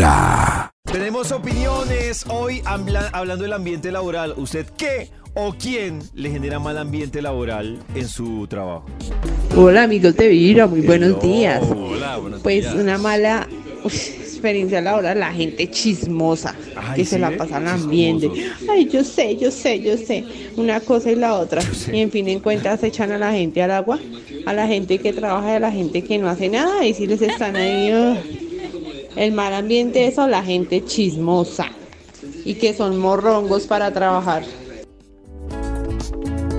Vibra. Tenemos opiniones hoy habla- hablando del ambiente laboral. ¿Usted qué o quién le genera mal ambiente laboral en su trabajo? Hola amigos de Vibra, muy buenos días. Hola, buenos Pues días. una mala experiencia laboral, la gente chismosa Ay, que se ¿sí la pasa al ambiente. Ay, yo sé, yo sé, yo sé, una cosa y la otra. Y en fin en cuentas echan a la gente al agua, a la gente que trabaja y a la gente que no hace nada y si les están ahí. El mal ambiente eso, la gente chismosa y que son morrongos para trabajar.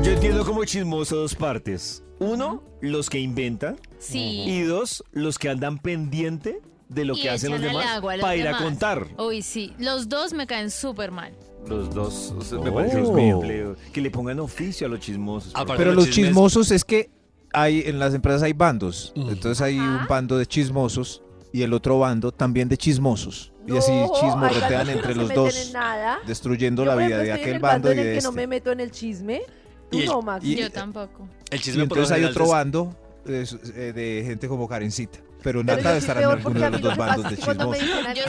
Yo entiendo como chismoso dos partes. Uno, los que inventan. Sí. Y dos, los que andan pendiente de lo Y que hacen los demás agua a los para ir a contar. Uy, sí. Los dos me caen súper mal. Los dos, o sea, me Oh. parece un empleo. Que le pongan oficio a los chismosos. Pero los chismosos es que hay en las empresas hay bandos. Entonces hay un bando de chismosos y el otro bando también de chismosos. y así No, chismorretean entre no los dos, en nada. destruyendo Yo, la vida de aquel el bando y de que este. no me meto en el chisme. Tú Y el- no, Max. y- Yo tampoco. El Y chisme lo entonces hay otro bando es, eh, de gente como Karencita. Pero Pero nada yo debe estar en alguno de los lo dos bandos de chismosos. Yo algo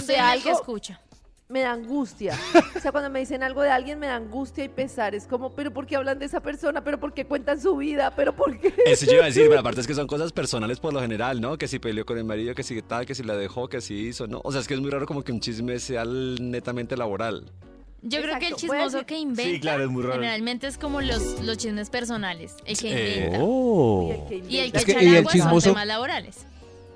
soy de la que escucha. Me da angustia. O sea, cuando me dicen algo de alguien, me da angustia y pesar. Es como, ¿pero por qué hablan de esa persona? ¿Pero por qué cuentan su vida? ¿Pero por qué? Eso yo iba a decir, pero aparte es que son cosas personales por lo general, ¿no? Que si peleó con el marido, que si tal, que si la dejó, que si hizo, ¿no? O sea, es que es muy raro como que un chisme sea netamente laboral. Yo creo que el chismoso que inventa Sí, claro, es muy raro. generalmente es como los, los chismes personales. El que Eh, inventa. Oh. Y el que Y el inventa. que Es que- echa el agua son temas laborales.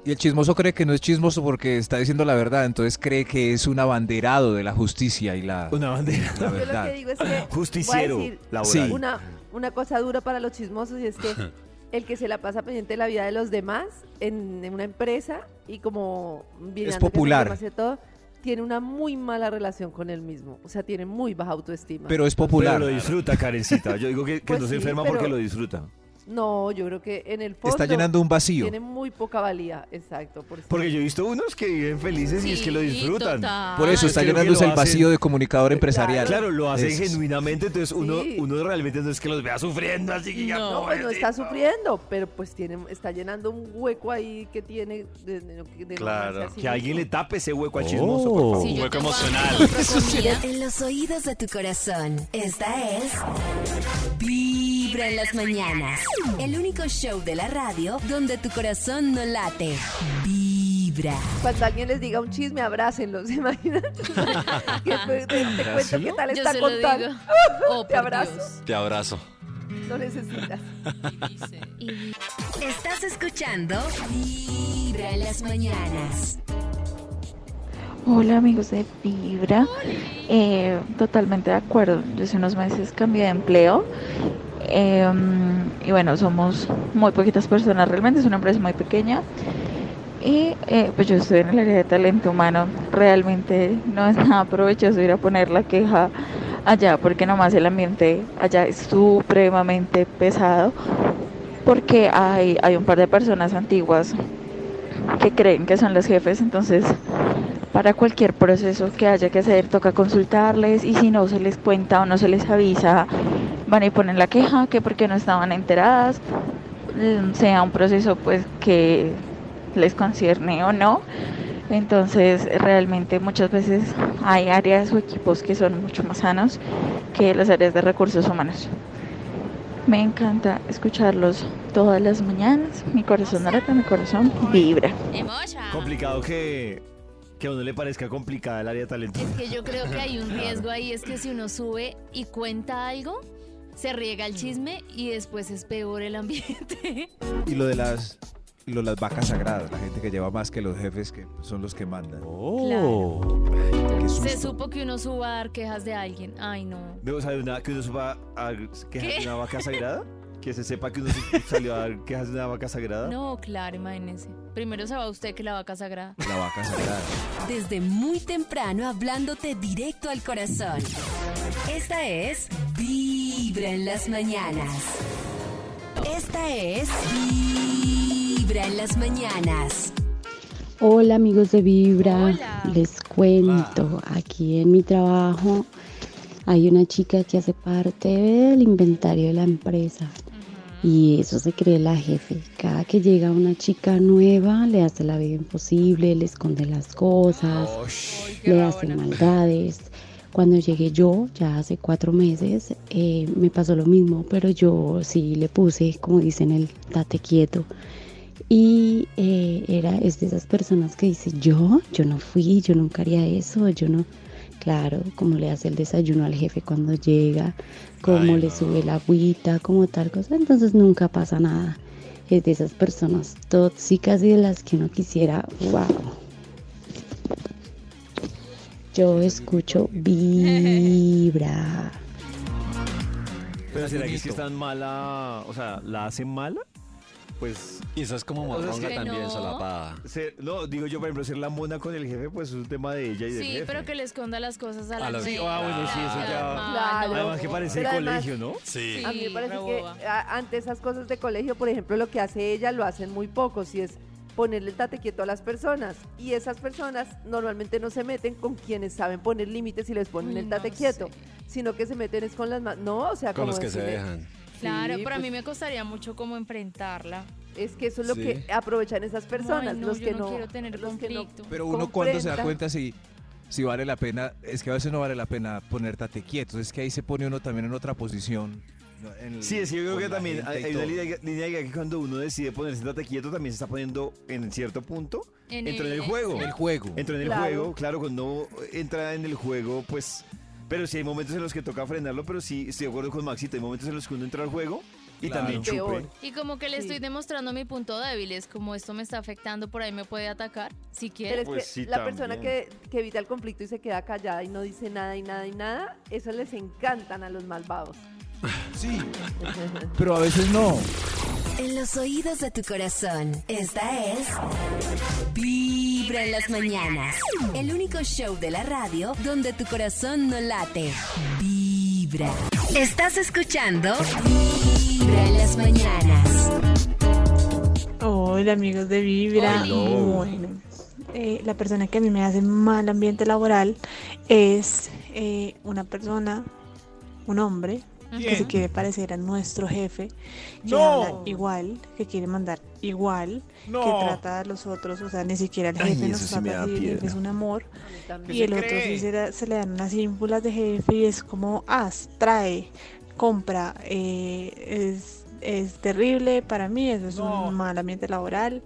Y el chismoso cree que no es chismoso porque está diciendo la verdad, entonces cree que es un abanderado de la justicia y la, Una bandera. la Yo lo verdad. que digo es que Justiciero voy a decir laboral. Sí. una, una cosa dura para los chismosos y es que el que se la pasa pendiente de la vida de los demás en, en una empresa y como viene Es popular. y todo, tiene una muy mala relación con él mismo. O sea, tiene muy baja autoestima. Pero es Pero popular. lo disfruta, Karencita. Yo digo que, que Pues no se sí, enferma pero- porque lo disfruta. No, yo creo que en el fondo Está llenando un vacío. tiene muy poca valía. Exacto. Por eso- Porque yo he visto unos que viven felices y es que lo disfrutan. total. Por eso está creo llenándose el vacío de comunicador empresarial. Claro, lo hacen Eso es. genuinamente, entonces uno, Sí. uno realmente no es que los vea sufriendo así que ya, No, No, pues no está sufriendo, pero pues tiene, está llenando un hueco ahí que tiene de, de- de- de Claro. Que alguien le tape ese hueco al chismoso, por favor. Sí, Un hueco emocional. En los oídos de tu corazón, esta es Vibra en las mañanas. El único show de la radio donde tu corazón no late. Vibra. Cuando alguien les diga un chisme, abrácenlos, ¿se imaginan? que te, te- te cuento qué tal Yo está se lo contando. digo. Oh, Te por abrazo. Dios. Te abrazo. No necesitas. Y Estás escuchando Vibra en las mañanas. Hola amigos de Vibra, Eh, totalmente de acuerdo. Yo hace unos meses cambié de empleo eh, y bueno, somos muy poquitas personas realmente, es una empresa muy pequeña y eh, pues yo estoy en el área de talento humano. Realmente no es nada provechoso ir a poner la queja allá porque nomás el ambiente allá es supremamente pesado porque hay, hay un par de personas antiguas que creen que son los jefes, entonces para cualquier proceso que haya que hacer toca consultarles y si no se les cuenta o no se les avisa, van y ponen la queja que porque no estaban enteradas, mm, sea un proceso pues que les concierne o no. Entonces realmente muchas veces hay áreas o equipos que son mucho más sanos que las áreas de recursos humanos. Me encanta escucharlos todas las mañanas. Mi corazón late, mi corazón vibra. Complicado que, que a uno le parezca complicada el área de talento. Es que yo creo que hay un riesgo ahí, es que si uno sube y cuenta algo, se riega el chisme y después es peor el ambiente. Y lo de las y lo de las vacas sagradas, la gente que lleva más que los jefes que son los que mandan. Claro. Qué Se supo que uno suba a dar quejas de alguien. Ay, no. Veo, ¿sabe una, que uno suba a quejas ¿Qué? de una vaca sagrada? Que se sepa que uno salió a dar quejas de una vaca sagrada. No, claro, imagínense. Primero se va usted que la vaca sagrada. La vaca sagrada. Desde muy temprano hablándote directo al corazón. Esta es Vibra en las mañanas. Esta es Vibra en las mañanas. Hola amigos de Vibra, Hola. les cuento, aquí en mi trabajo hay una chica que hace parte del inventario de la empresa Y eso se cree la jefe. Cada que llega una chica nueva, le hace la vida imposible, le esconde las cosas, le hace maldades. Cuando llegué yo, ya hace cuatro meses, eh, me pasó lo mismo, pero yo sí le puse, como dicen, el date quieto. Y eh, era, es de esas personas que dice, yo, yo no fui, yo nunca haría eso, yo no. Claro, como le hace el desayuno al jefe cuando llega, cómo le sube la agüita, como tal cosa, entonces nunca pasa nada. Es de esas personas tóxicas y de las que uno quisiera, wow. Yo escucho vibra. Pero será que es que están mala, o sea, la hacen mala? Pues Y eso es como O sea, es morronga que también, no. solapada. ser- no, digo yo, por ejemplo, ser la mona con el jefe, pues es un tema de ella y del Sí, jefe. pero que le esconda las cosas a la A los- gente. Ah, bueno, sí, eso ya- Claro. Además que parece Pero el además- colegio, ¿no? Sí. A mí me parece re que a- ante esas cosas de colegio, por ejemplo, lo que hace ella lo hacen muy pocos y es ponerle el tate quieto a las personas. Y esas personas normalmente no se meten con quienes saben poner límites y les ponen Uy, el tate no quieto, sé. sino que se meten es con las más... No, o sea, Con como los que se dejan. Claro, Sí, pero a pues, mí me costaría mucho como enfrentarla. Es que eso es lo Sí. que aprovechan esas personas, Ay, no, los yo que no no... quiero tener los que no. Pero uno cuando se da cuenta si, si vale la pena, es que a veces no vale la pena poner tate quietos, es que ahí se pone uno también en otra posición. Sí, es que yo creo que también hay, una línea, línea que cuando uno decide ponerse tate quieto también se está poniendo en cierto punto. En entró en el- el juego. El juego. Entró en el Claro. juego, claro, cuando entra en el juego, pues... Pero sí hay momentos en los que toca frenarlo, pero sí estoy de acuerdo con Maxito, hay momentos en los que uno entra al juego y Claro. también chupe. Y como que le Sí. estoy demostrando mi punto débil, es como esto me está afectando, por ahí me puede atacar, si Pero quiere. es Pues que sí, la persona que, también. que evita el conflicto y se queda callada y no dice nada y nada y nada, eso les encantan a los malvados. Sí, pero a veces no. En los oídos de tu corazón, esta es Vibra en las mañanas. El único show de la radio donde tu corazón no late. Vibra. Estás escuchando Vibra en las mañanas. Hola amigos de Vibra. Bueno, eh, la persona que a mí me hace mal ambiente laboral es eh, una persona, un hombre, que se quiere parecer a nuestro jefe, que No. habla igual, que quiere mandar igual, No. que trata a los otros, o sea, ni siquiera el jefe nos sí trata el jefe piedra. es un amor. Y el otro sí se, da- se le dan unas ínfulas de jefe y es como, haz, trae, compra. eh, es, es terrible para mí, eso es No. un mal ambiente laboral,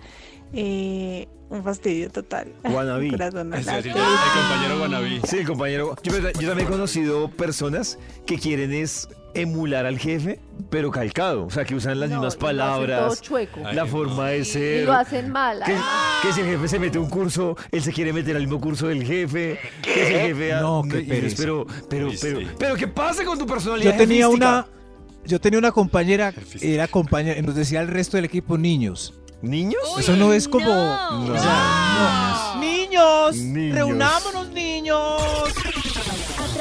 eh, un fastidio total. Es decir, el compañero Guanabí. Sí, compañero. Yo, yo también he conocido personas que quieren es emular al jefe, pero calcado. O sea, que usan las No, mismas y hacen todo palabras, chueco. Ay, la no. forma de Y ser. lo hacen mal. Que, que si el jefe se mete un curso, él se quiere meter al mismo curso del jefe. Que si el jefe. No, ah, qué y pereza. pero, pero, Uy, pero, sí. pero, ¿qué pasa con tu personalidad? Yo tenía jefística? una, yo tenía una compañera, era compañera, nos decía el resto del equipo niños. ¿Niños? Uy, Eso no es como- no. No. O sea, no. Niños, Niños. reunámonos niños.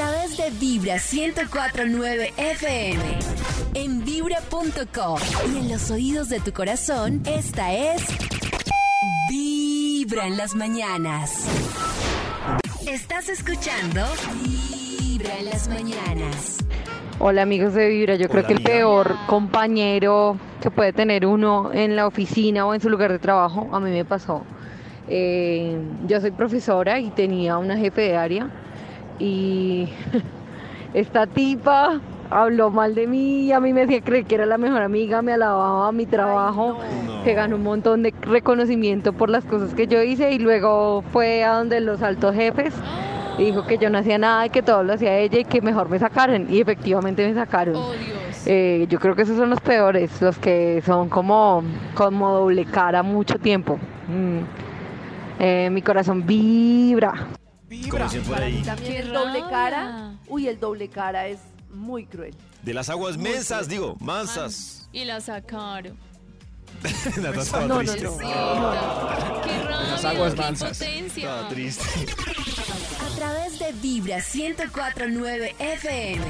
A través de Vibra 1049 FM. En vibra.com. Y en los oídos de tu corazón, esta es. Vibra en las mañanas. Estás escuchando. Vibra en las mañanas. Hola amigos de Vibra, yo creo que el peor compañero que puede tener uno en la oficina o en su lugar de trabajo, a mí me pasó. Eh, yo soy profesora y tenía una jefe de área y esta tipa habló mal de mí y a mí me hacía creer que era la mejor amiga, me alababa mi trabajo, no. que ganó un montón de reconocimiento por las cosas que yo hice y luego fue a donde los altos jefes y dijo que yo no hacía nada y que todo lo hacía ella y que mejor me sacaran y efectivamente me sacaron. Oh. Eh, yo creo que esos son los peores, los que son como, como doble cara mucho tiempo. Mm. Eh, mi corazón vibra. Como dicen por ahí. también Qué el doble cara. Uy, el doble cara es muy cruel. De las aguas mensas, digo, mansas. Y la sacaron. Estaba No, no, triste. no. Qué rabia, Las aguas qué mansas. impotencia. Estaba triste. A través de Vibra 1049 FM.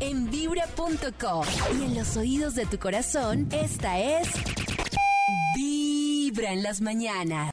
En vibra.com. Y en los oídos de tu corazón, esta es. Vibra en las mañanas.